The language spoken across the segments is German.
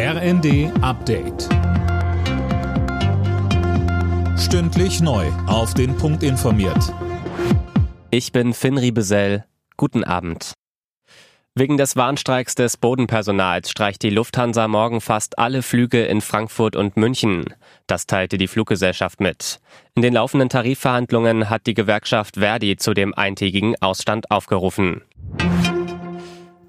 RND Update. Stündlich neu. Auf den Punkt informiert. Ich bin Finn Riebesell. Guten Abend. Wegen des Warnstreiks des Bodenpersonals streicht die Lufthansa morgen fast alle Flüge in Frankfurt und München. Das teilte die Fluggesellschaft mit. In den laufenden Tarifverhandlungen hat die Gewerkschaft Verdi zu dem eintägigen Ausstand aufgerufen.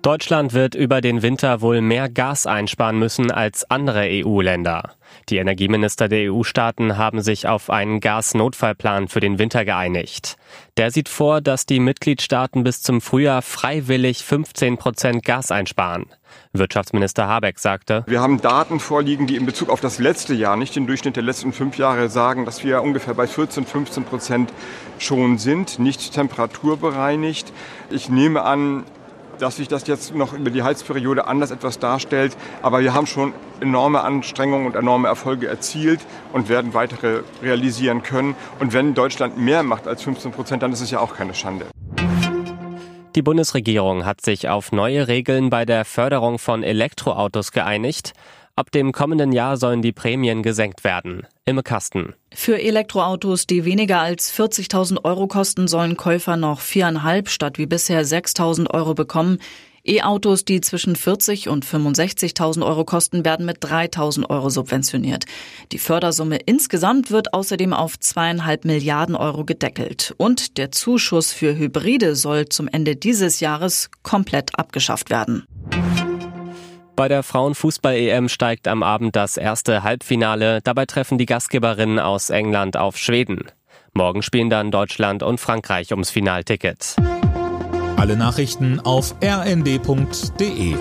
Deutschland wird über den Winter wohl mehr Gas einsparen müssen als andere EU-Länder. Die Energieminister der EU-Staaten haben sich auf einen Gasnotfallplan für den Winter geeinigt. Der sieht vor, dass die Mitgliedstaaten bis zum Frühjahr freiwillig 15 Prozent Gas einsparen. Wirtschaftsminister Habeck sagte, Wir haben Daten vorliegen, die in Bezug auf das letzte Jahr, nicht den Durchschnitt der letzten fünf Jahre, sagen, dass wir ungefähr bei 14, 15 Prozent schon sind, nicht temperaturbereinigt. Ich nehme an, dass sich das jetzt noch über die Heizperiode anders etwas darstellt. Aber wir haben schon enorme Anstrengungen und enorme Erfolge erzielt und werden weitere realisieren können. Und wenn Deutschland mehr macht als 15 Prozent, dann ist es ja auch keine Schande. Die Bundesregierung hat sich auf neue Regeln bei der Förderung von Elektroautos geeinigt. Ab dem kommenden Jahr sollen die Prämien gesenkt werden. Imme Kasten. Für Elektroautos, die weniger als 40.000 Euro kosten, sollen Käufer noch viereinhalb statt wie bisher 6.000 Euro bekommen. E-Autos, die zwischen 40 und 65.000 Euro kosten, werden mit 3.000 Euro subventioniert. Die Fördersumme insgesamt wird außerdem auf zweieinhalb Milliarden Euro gedeckelt. Und der Zuschuss für Hybride soll zum Ende dieses Jahres komplett abgeschafft werden. Bei der Frauenfußball-EM steigt am Abend das erste Halbfinale. Dabei treffen die Gastgeberinnen aus England auf Schweden. Morgen spielen dann Deutschland und Frankreich ums Finalticket. Alle Nachrichten auf rnd.de